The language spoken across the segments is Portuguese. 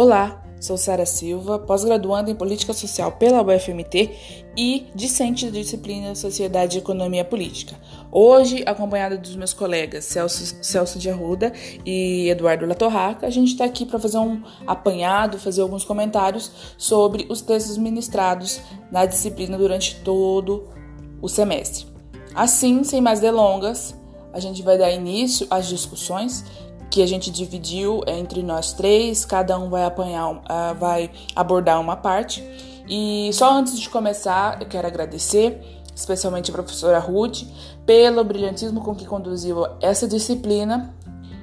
Olá, sou Sara Silva, pós-graduanda em Política Social pela UFMT e discente da disciplina Sociedade e Economia Política. Hoje, acompanhada dos meus colegas Celso, Celso de Arruda e Eduardo Latorraca, a gente está aqui para fazer um apanhado, fazer alguns comentários sobre os textos ministrados na disciplina durante todo o semestre. Assim, sem mais delongas, a gente vai dar início às discussões que a gente dividiu entre nós três, cada um vai apanhar, uh, vai abordar uma parte. E só antes de começar, eu quero agradecer, especialmente a professora Ruth, pelo brilhantismo com que conduziu essa disciplina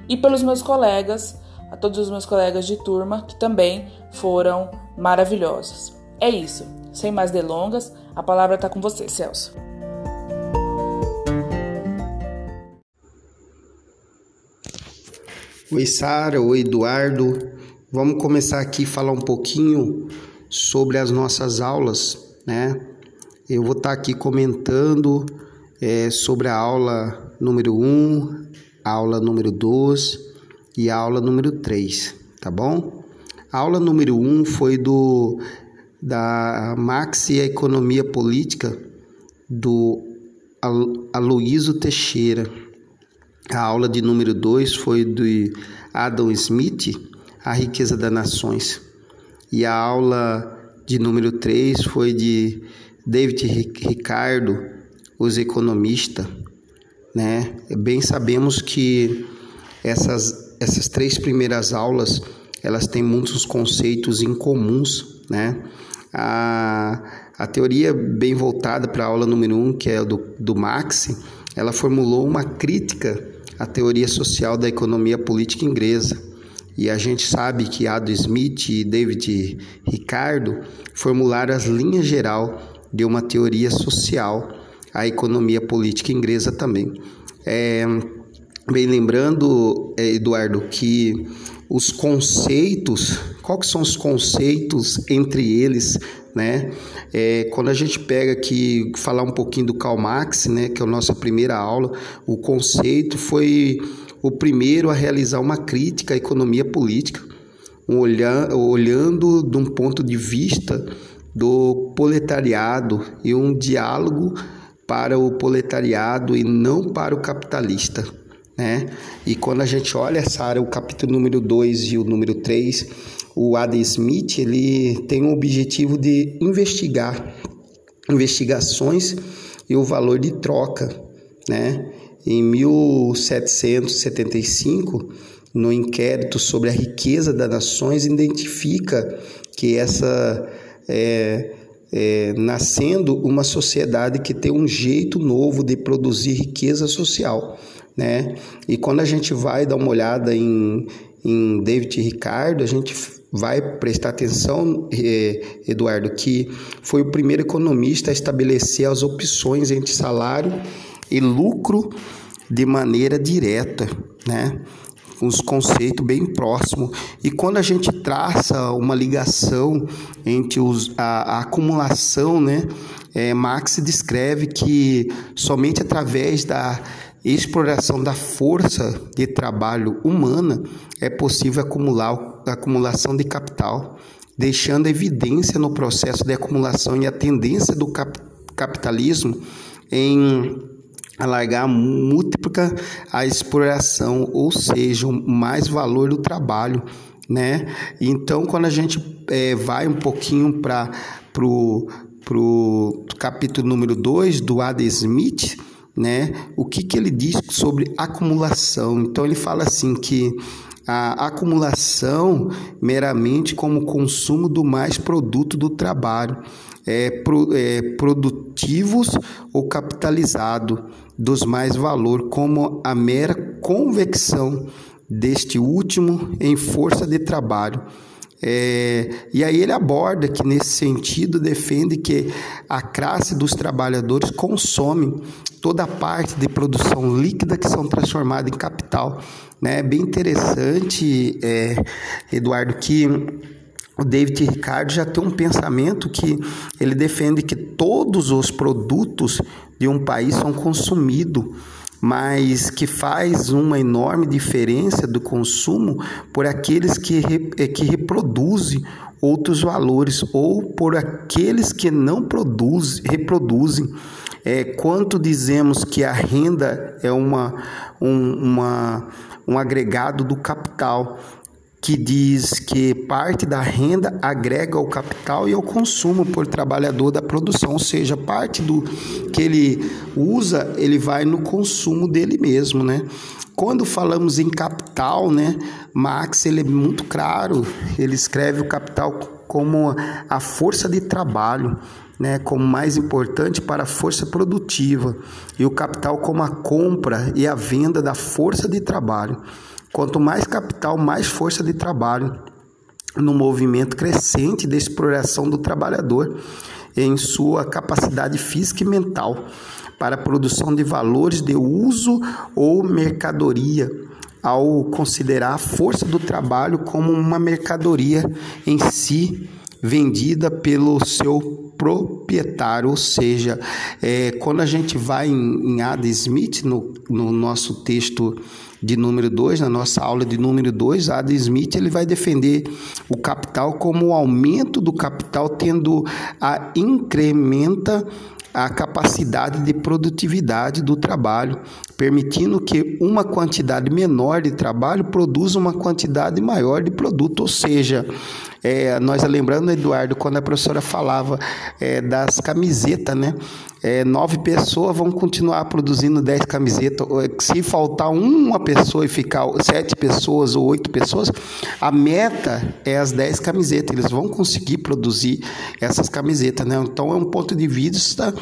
e pelos meus colegas, a todos os meus colegas de turma que também foram maravilhosos. É isso. Sem mais delongas, a palavra está com você, Celso. Oi, Sara, oi, Eduardo. Vamos começar aqui a falar um pouquinho sobre as nossas aulas, né? Eu vou estar tá aqui comentando é, sobre a aula número 1, a aula número 2 e a aula número 3, tá bom? A aula número 1 foi do da Max e a Economia Política do Aloísio Teixeira. A aula de número 2 foi de Adam Smith, A Riqueza das Nações. E a aula de número 3 foi de David Ricardo, Os Economistas. Né? Bem sabemos que essas, essas três primeiras aulas elas têm muitos conceitos em comuns. Né? A, a teoria bem voltada para a aula número 1, um, que é do, do Marx, ela formulou uma crítica a teoria social da economia política inglesa. E a gente sabe que Adam Smith e David Ricardo formularam as linhas geral de uma teoria social à economia política inglesa também. É, bem lembrando, é, Eduardo, que os conceitos, quais são os conceitos entre eles, né? É, quando a gente pega aqui, falar um pouquinho do Karl Marx, né, que é a nossa primeira aula, o conceito foi o primeiro a realizar uma crítica à economia política, olhar, olhando de um ponto de vista do proletariado e um diálogo para o proletariado e não para o capitalista né? E quando a gente olha essa área, o capítulo número 2 e o número 3, o Adam Smith, ele tem o objetivo de investigar investigações e o valor de troca, né? Em 1775, no inquérito sobre a riqueza das nações, identifica que essa é, é, nascendo uma sociedade que tem um jeito novo de produzir riqueza social né? E quando a gente vai dar uma olhada em, em David Ricardo, a gente vai prestar atenção, eh, Eduardo, que foi o primeiro economista a estabelecer as opções entre salário e lucro de maneira direta, né? os conceitos bem próximos. E quando a gente traça uma ligação entre os, a, a acumulação, né, é, Marx descreve que somente através da exploração da força de trabalho humana é possível acumular a acumulação de capital, deixando evidência no processo de acumulação e a tendência do cap capitalismo em alargar múltipla a exploração, ou seja, mais valor do trabalho, né? Então, quando a gente é, vai um pouquinho para pro capítulo número 2 do Adam Smith, né? O que, que ele diz sobre acumulação? Então ele fala assim que a acumulação meramente como consumo do mais produto do trabalho, é, pro, é, produtivos ou capitalizado dos mais valor, como a mera convecção deste último em força de trabalho é, e aí ele aborda que, nesse sentido, defende que a classe dos trabalhadores consome toda a parte de produção líquida que são transformadas em capital. Né? É bem interessante, é, Eduardo, que o David Ricardo já tem um pensamento que ele defende que todos os produtos de um país são consumidos mas que faz uma enorme diferença do consumo por aqueles que, é, que reproduzem outros valores ou por aqueles que não produzem, reproduzem. É, quanto dizemos que a renda é uma, um, uma, um agregado do capital, que diz que parte da renda agrega ao capital e ao consumo por trabalhador da produção, ou seja, parte do que ele usa, ele vai no consumo dele mesmo, né? Quando falamos em capital, né, Marx ele é muito claro, ele escreve o capital como a força de trabalho, né, como mais importante para a força produtiva e o capital como a compra e a venda da força de trabalho. Quanto mais capital, mais força de trabalho no movimento crescente de exploração do trabalhador em sua capacidade física e mental para a produção de valores de uso ou mercadoria, ao considerar a força do trabalho como uma mercadoria em si vendida pelo seu proprietário, ou seja, é, quando a gente vai em, em Adam Smith, no, no nosso texto de número 2, na nossa aula de número 2, Adam Smith ele vai defender o capital como o aumento do capital tendo a incrementa a capacidade de produtividade do trabalho, permitindo que uma quantidade menor de trabalho produza uma quantidade maior de produto, ou seja, é, nós lembrando, Eduardo, quando a professora falava é, das camisetas, né? É, nove pessoas vão continuar produzindo dez camisetas. Se faltar uma pessoa e ficar sete pessoas ou oito pessoas, a meta é as dez camisetas. Eles vão conseguir produzir essas camisetas, né? Então é um ponto de vista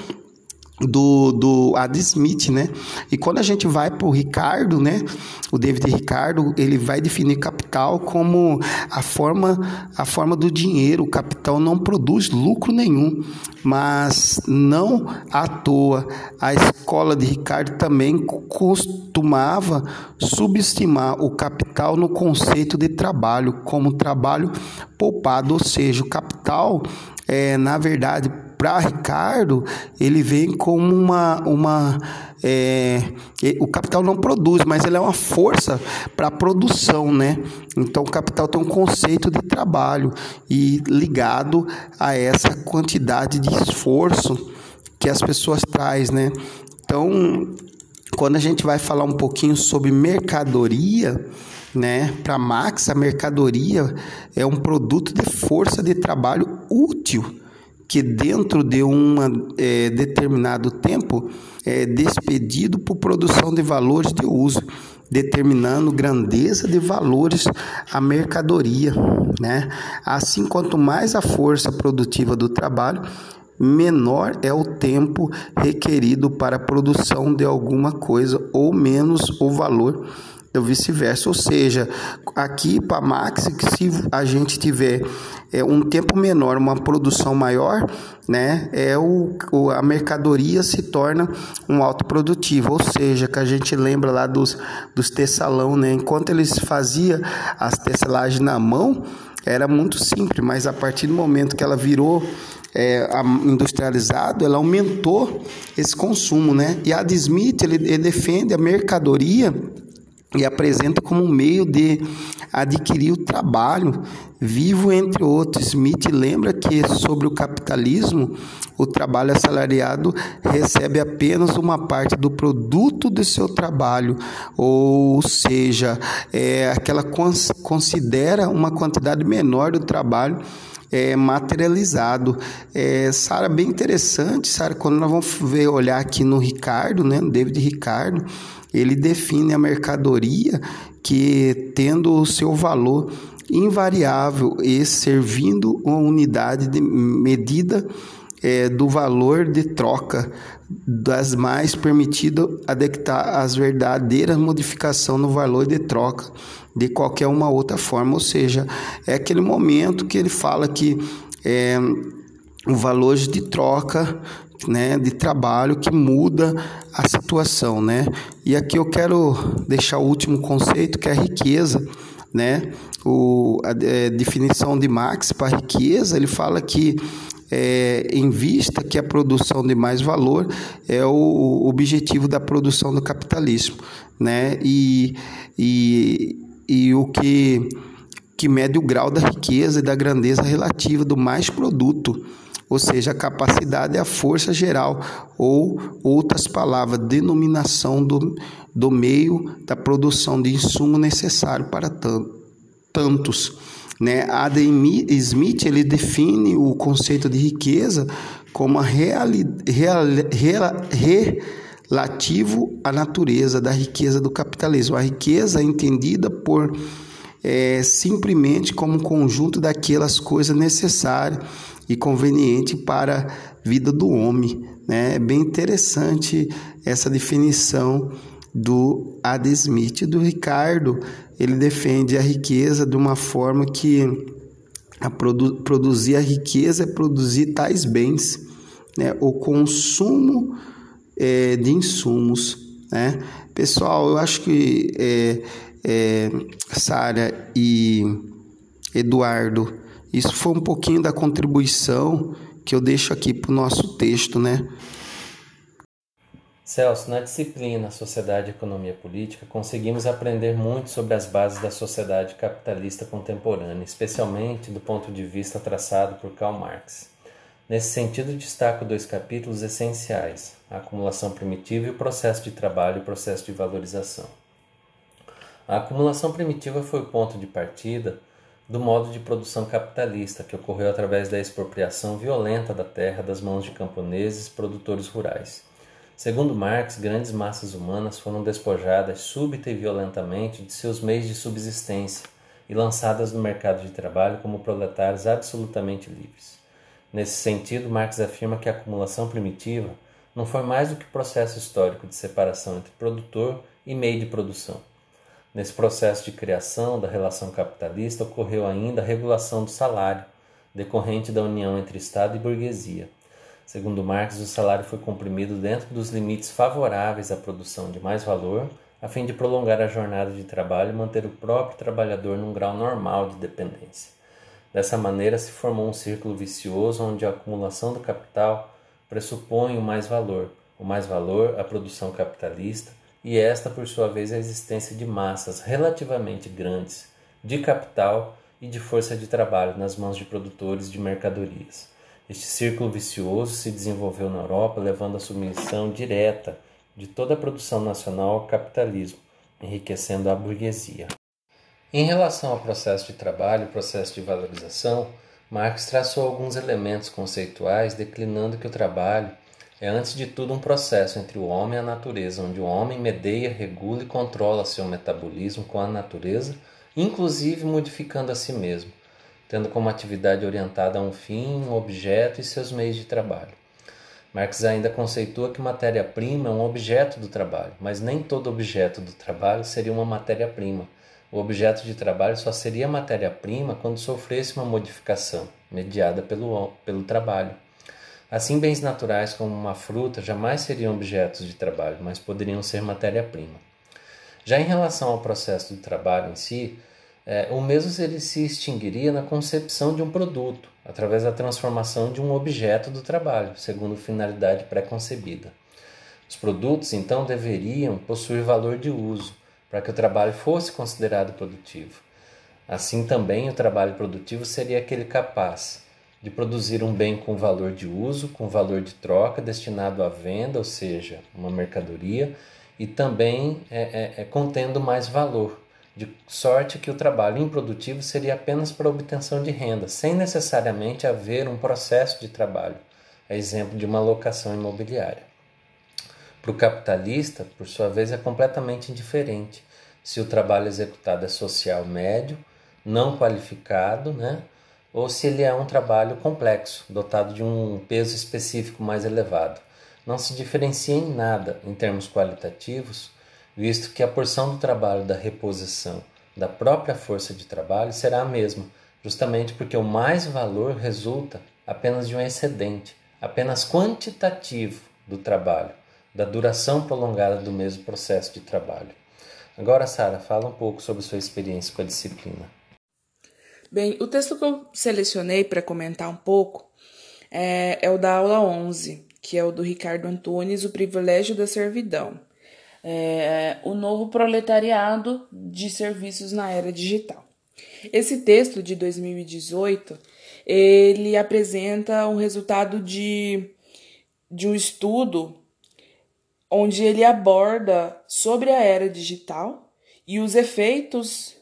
do, do Ad Smith, né? E quando a gente vai para o Ricardo, né? O David Ricardo, ele vai definir capital como a forma, a forma do dinheiro. O capital não produz lucro nenhum, mas não à toa a escola de Ricardo também costumava subestimar o capital no conceito de trabalho como trabalho poupado, ou seja, o capital é, na verdade, para Ricardo, ele vem como uma. uma é, o capital não produz, mas ele é uma força para a produção, né? Então, o capital tem um conceito de trabalho e ligado a essa quantidade de esforço que as pessoas traz, né? Então, quando a gente vai falar um pouquinho sobre mercadoria, né? Para Max, a mercadoria é um produto de força de trabalho útil que dentro de um é, determinado tempo é despedido por produção de valores de uso, determinando grandeza de valores a mercadoria, né? Assim, quanto mais a força produtiva do trabalho, menor é o tempo requerido para a produção de alguma coisa ou menos o valor ou vice-versa. Ou seja, aqui para Max, se a gente tiver é, um tempo menor, uma produção maior, né, é o, o, a mercadoria se torna um autoprodutivo, ou seja, que a gente lembra lá dos, dos tessalão, né, enquanto eles faziam as tesselagens na mão, era muito simples, mas a partir do momento que ela virou é, industrializado, ela aumentou esse consumo, né? E a Smith ele, ele defende a mercadoria e apresenta como um meio de adquirir o trabalho vivo, entre outros. Smith lembra que, sobre o capitalismo, o trabalho assalariado recebe apenas uma parte do produto do seu trabalho, ou seja, é, aquela considera uma quantidade menor do trabalho é, materializado. É, Sara, bem interessante, Sara, quando nós vamos ver, olhar aqui no Ricardo, né, no David Ricardo, ele define a mercadoria que, tendo o seu valor invariável e servindo uma unidade de medida é, do valor de troca das mais permitidas adaptar as verdadeiras modificação no valor de troca de qualquer uma outra forma, ou seja, é aquele momento que ele fala que é, o valor de troca né, de trabalho que muda a situação, né? E aqui eu quero deixar o último conceito que é a riqueza, né? O, a, a é, definição de Marx para riqueza, ele fala que é, em vista que a produção de mais valor é o objetivo da produção do capitalismo, né? E, e, e o que, que mede o grau da riqueza e da grandeza relativa do mais produto, ou seja, a capacidade é a força geral, ou outras palavras, denominação do, do meio da produção de insumo necessário para tantos. Né? Adam Smith ele define o conceito de riqueza como reali, real, real, relativo à natureza da riqueza do capitalismo. A riqueza é entendida por é, simplesmente como um conjunto daquelas coisas necessárias e convenientes para a vida do homem. Né? É bem interessante essa definição do Adam Smith e do Ricardo. Ele defende a riqueza de uma forma que a produ produzir a riqueza é produzir tais bens, né? o consumo é, de insumos. Né? Pessoal, eu acho que é, é, Sara e Eduardo, isso foi um pouquinho da contribuição que eu deixo aqui para o nosso texto, né? Celso, na disciplina Sociedade e Economia Política, conseguimos aprender muito sobre as bases da sociedade capitalista contemporânea, especialmente do ponto de vista traçado por Karl Marx. Nesse sentido, destaco dois capítulos essenciais: a acumulação primitiva e o processo de trabalho e o processo de valorização. A acumulação primitiva foi o ponto de partida do modo de produção capitalista que ocorreu através da expropriação violenta da terra das mãos de camponeses produtores rurais. Segundo Marx, grandes massas humanas foram despojadas súbita e violentamente de seus meios de subsistência e lançadas no mercado de trabalho como proletários absolutamente livres. Nesse sentido, Marx afirma que a acumulação primitiva não foi mais do que processo histórico de separação entre produtor e meio de produção. Nesse processo de criação da relação capitalista ocorreu ainda a regulação do salário, decorrente da união entre Estado e burguesia. Segundo Marx, o salário foi comprimido dentro dos limites favoráveis à produção de mais valor, a fim de prolongar a jornada de trabalho e manter o próprio trabalhador num grau normal de dependência. Dessa maneira, se formou um círculo vicioso onde a acumulação do capital pressupõe o mais valor, o mais valor, a produção capitalista, e esta, por sua vez, a existência de massas relativamente grandes de capital e de força de trabalho nas mãos de produtores de mercadorias. Este círculo vicioso se desenvolveu na Europa, levando à submissão direta de toda a produção nacional ao capitalismo, enriquecendo a burguesia. Em relação ao processo de trabalho e processo de valorização, Marx traçou alguns elementos conceituais declinando que o trabalho é antes de tudo um processo entre o homem e a natureza, onde o homem medeia, regula e controla seu metabolismo com a natureza, inclusive modificando a si mesmo, tendo como atividade orientada a um fim, um objeto e seus meios de trabalho. Marx ainda conceitua que matéria-prima é um objeto do trabalho, mas nem todo objeto do trabalho seria uma matéria-prima o objeto de trabalho só seria matéria-prima quando sofresse uma modificação, mediada pelo, pelo trabalho. Assim, bens naturais como uma fruta jamais seriam objetos de trabalho, mas poderiam ser matéria-prima. Já em relação ao processo de trabalho em si, é, o mesmo ele se extinguiria na concepção de um produto, através da transformação de um objeto do trabalho, segundo finalidade pré-concebida. Os produtos, então, deveriam possuir valor de uso, para que o trabalho fosse considerado produtivo. Assim também, o trabalho produtivo seria aquele capaz de produzir um bem com valor de uso, com valor de troca, destinado à venda, ou seja, uma mercadoria, e também é, é, é contendo mais valor, de sorte que o trabalho improdutivo seria apenas para obtenção de renda, sem necessariamente haver um processo de trabalho, a exemplo de uma locação imobiliária. Para o capitalista, por sua vez, é completamente indiferente se o trabalho executado é social médio, não qualificado, né? ou se ele é um trabalho complexo, dotado de um peso específico mais elevado. Não se diferencia em nada em termos qualitativos, visto que a porção do trabalho da reposição da própria força de trabalho será a mesma, justamente porque o mais valor resulta apenas de um excedente, apenas quantitativo do trabalho da duração prolongada do mesmo processo de trabalho. Agora, Sara, fala um pouco sobre sua experiência com a disciplina. Bem, o texto que eu selecionei para comentar um pouco é, é o da aula 11, que é o do Ricardo Antunes, O Privilégio da Servidão. É, o novo proletariado de serviços na era digital. Esse texto de 2018 ele apresenta um resultado de, de um estudo onde ele aborda sobre a era digital e os efeitos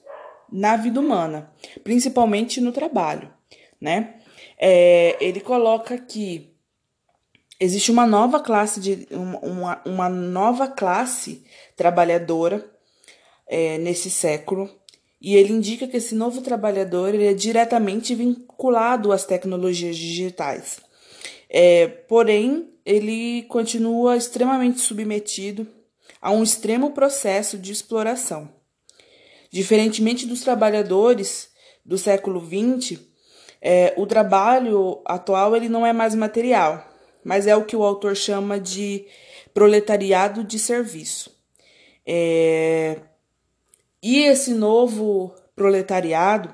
na vida humana, principalmente no trabalho, né? É, ele coloca que existe uma nova classe de uma, uma nova classe trabalhadora é, nesse século e ele indica que esse novo trabalhador é diretamente vinculado às tecnologias digitais. É, porém, ele continua extremamente submetido a um extremo processo de exploração. Diferentemente dos trabalhadores do século XX, é, o trabalho atual ele não é mais material, mas é o que o autor chama de proletariado de serviço. É, e esse novo proletariado,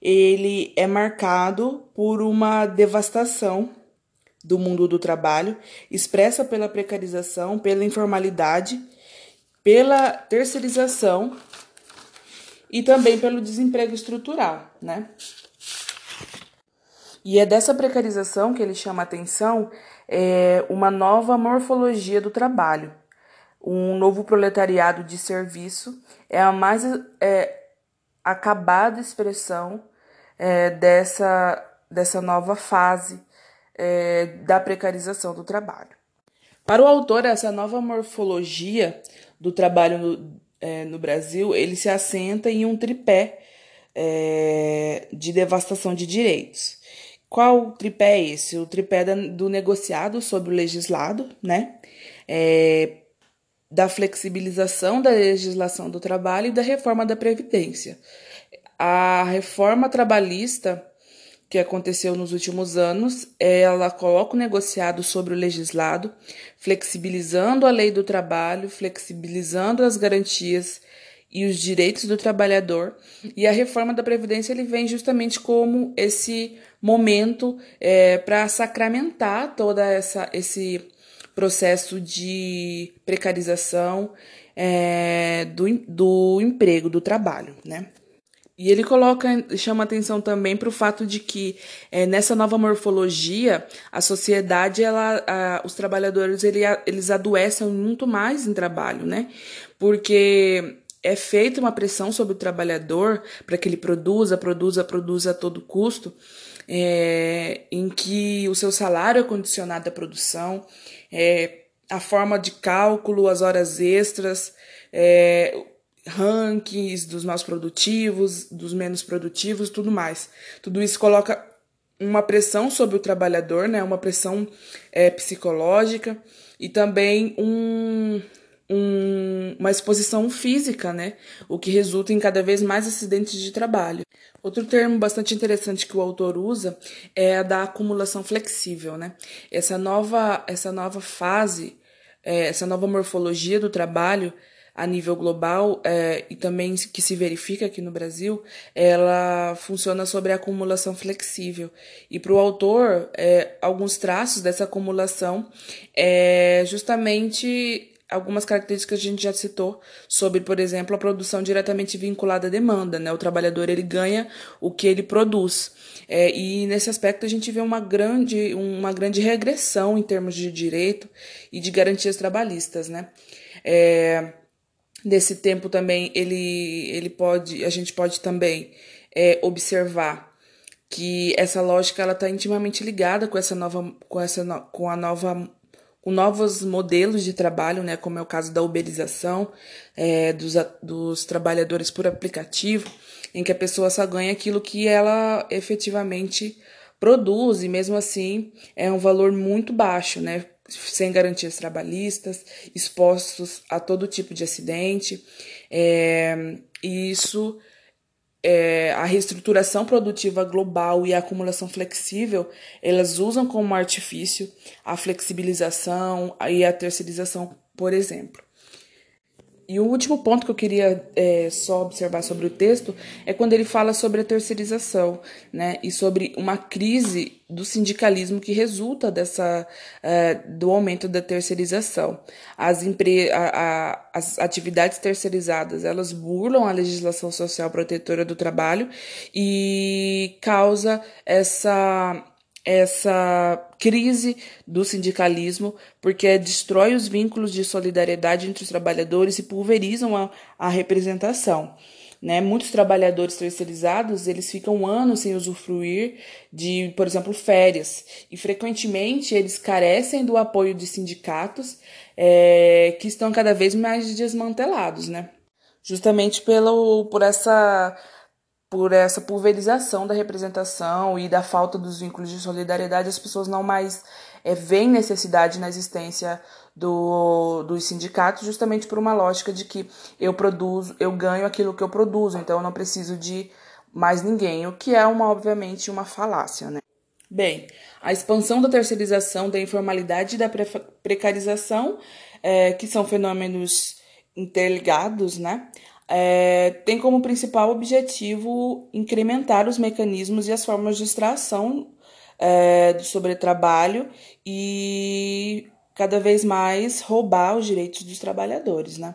ele é marcado por uma devastação do mundo do trabalho, expressa pela precarização, pela informalidade, pela terceirização e também pelo desemprego estrutural, né? E é dessa precarização que ele chama atenção é, uma nova morfologia do trabalho, um novo proletariado de serviço é a mais é, acabada expressão é, dessa, dessa nova fase é, da precarização do trabalho. Para o autor, essa nova morfologia do trabalho no, é, no Brasil, ele se assenta em um tripé é, de devastação de direitos. Qual tripé é esse? O tripé do negociado sobre o legislado, né? É, da flexibilização da legislação do trabalho e da reforma da Previdência. A reforma trabalhista que aconteceu nos últimos anos, ela coloca o negociado sobre o legislado, flexibilizando a lei do trabalho, flexibilizando as garantias e os direitos do trabalhador. E a reforma da Previdência ele vem justamente como esse momento é, para sacramentar toda essa esse processo de precarização é, do, do emprego, do trabalho, né? E ele coloca, chama atenção também para o fato de que é, nessa nova morfologia, a sociedade, ela, a, os trabalhadores, ele, eles adoecem muito mais em trabalho, né? Porque é feita uma pressão sobre o trabalhador para que ele produza, produza, produza a todo custo, é, em que o seu salário é condicionado à produção, é, a forma de cálculo, as horas extras, é, rankings dos mais produtivos, dos menos produtivos, tudo mais. Tudo isso coloca uma pressão sobre o trabalhador, né? Uma pressão é, psicológica e também um, um, uma exposição física, né? O que resulta em cada vez mais acidentes de trabalho. Outro termo bastante interessante que o autor usa é a da acumulação flexível, né? Essa nova, essa nova fase, é, essa nova morfologia do trabalho a nível global é, e também que se verifica aqui no Brasil, ela funciona sobre a acumulação flexível. E para o autor, é, alguns traços dessa acumulação é justamente algumas características que a gente já citou sobre, por exemplo, a produção diretamente vinculada à demanda, né? O trabalhador ele ganha o que ele produz. É, e nesse aspecto a gente vê uma grande, uma grande regressão em termos de direito e de garantias trabalhistas, né? É, nesse tempo também ele, ele pode, a gente pode também é, observar que essa lógica ela está intimamente ligada com essa nova, com essa, com a nova com novos modelos de trabalho, né, como é o caso da uberização é, dos, dos trabalhadores por aplicativo, em que a pessoa só ganha aquilo que ela efetivamente produz, e mesmo assim é um valor muito baixo, né, sem garantias trabalhistas, expostos a todo tipo de acidente, é, e isso é, a reestruturação produtiva global e a acumulação flexível, elas usam como artifício a flexibilização e a terceirização, por exemplo. E o último ponto que eu queria é, só observar sobre o texto é quando ele fala sobre a terceirização, né? E sobre uma crise do sindicalismo que resulta dessa é, do aumento da terceirização. As, empre a, a, as atividades terceirizadas elas burlam a legislação social protetora do trabalho e causa essa essa crise do sindicalismo, porque destrói os vínculos de solidariedade entre os trabalhadores e pulverizam a, a representação. Né? Muitos trabalhadores terceirizados eles ficam anos sem usufruir de, por exemplo, férias e frequentemente eles carecem do apoio de sindicatos é, que estão cada vez mais desmantelados, né? Justamente pelo, por essa por essa pulverização da representação e da falta dos vínculos de solidariedade, as pessoas não mais é, veem necessidade na existência do, dos sindicatos, justamente por uma lógica de que eu produzo, eu ganho aquilo que eu produzo, então eu não preciso de mais ninguém, o que é uma, obviamente, uma falácia, né? Bem, a expansão da terceirização, da informalidade e da precarização, é, que são fenômenos interligados, né? É, tem como principal objetivo incrementar os mecanismos e as formas de extração é, do sobretrabalho e cada vez mais roubar os direitos dos trabalhadores, né?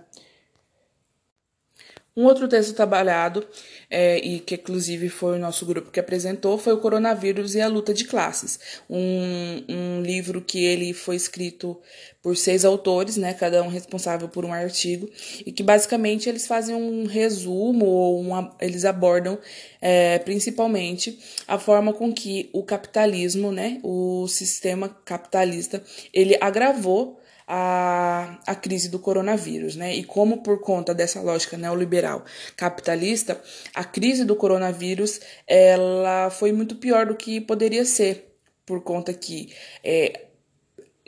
Um outro texto trabalhado, é, e que inclusive foi o nosso grupo que apresentou, foi o Coronavírus e a Luta de Classes. Um, um livro que ele foi escrito por seis autores, né, cada um responsável por um artigo, e que basicamente eles fazem um resumo, ou uma, eles abordam é, principalmente a forma com que o capitalismo, né, o sistema capitalista, ele agravou a, a crise do coronavírus, né? E como por conta dessa lógica neoliberal capitalista, a crise do coronavírus ela foi muito pior do que poderia ser, por conta que é,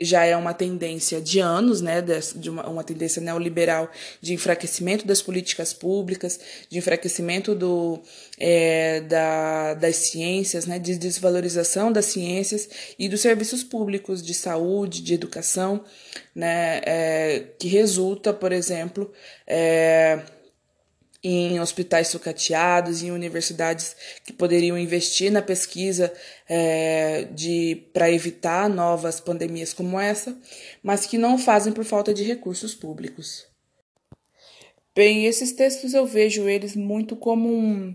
já é uma tendência de anos, né, de uma, uma tendência neoliberal de enfraquecimento das políticas públicas, de enfraquecimento do, é, da, das ciências, né, de desvalorização das ciências e dos serviços públicos de saúde, de educação, né, é, que resulta, por exemplo, é, em hospitais sucateados, em universidades que poderiam investir na pesquisa é, de para evitar novas pandemias como essa, mas que não fazem por falta de recursos públicos. Bem, esses textos eu vejo eles muito como um,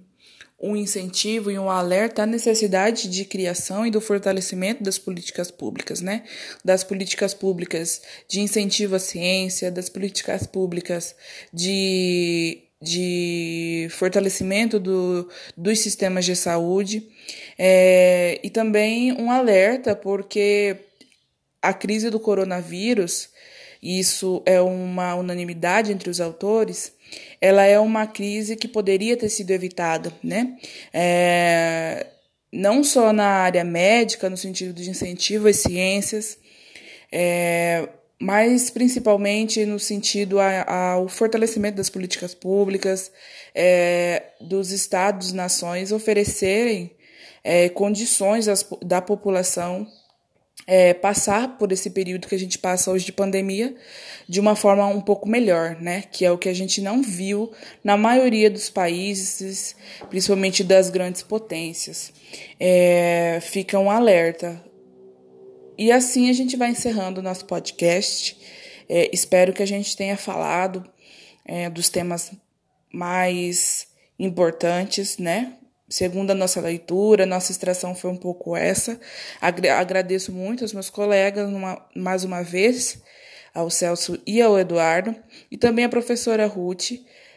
um incentivo e um alerta à necessidade de criação e do fortalecimento das políticas públicas, né? Das políticas públicas de incentivo à ciência, das políticas públicas de de fortalecimento do, dos sistemas de saúde é, e também um alerta, porque a crise do coronavírus, isso é uma unanimidade entre os autores, ela é uma crise que poderia ter sido evitada, né? É, não só na área médica, no sentido de incentivo às ciências, é, mas principalmente no sentido ao fortalecimento das políticas públicas, é, dos estados, nações oferecerem é, condições às, da população é, passar por esse período que a gente passa hoje de pandemia de uma forma um pouco melhor, né? Que é o que a gente não viu na maioria dos países, principalmente das grandes potências. É, fica um alerta. E assim a gente vai encerrando o nosso podcast. É, espero que a gente tenha falado é, dos temas mais importantes, né? Segundo a nossa leitura, nossa extração foi um pouco essa. Agradeço muito aos meus colegas uma, mais uma vez, ao Celso e ao Eduardo, e também à professora Ruth,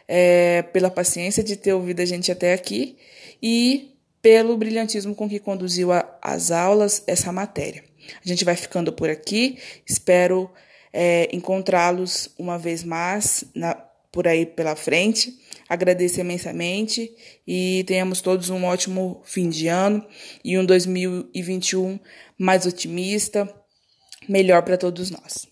é, pela paciência de ter ouvido a gente até aqui e pelo brilhantismo com que conduziu a, as aulas essa matéria. A gente vai ficando por aqui. Espero é, encontrá-los uma vez mais na, por aí pela frente. Agradeço imensamente e tenhamos todos um ótimo fim de ano e um 2021 mais otimista, melhor para todos nós.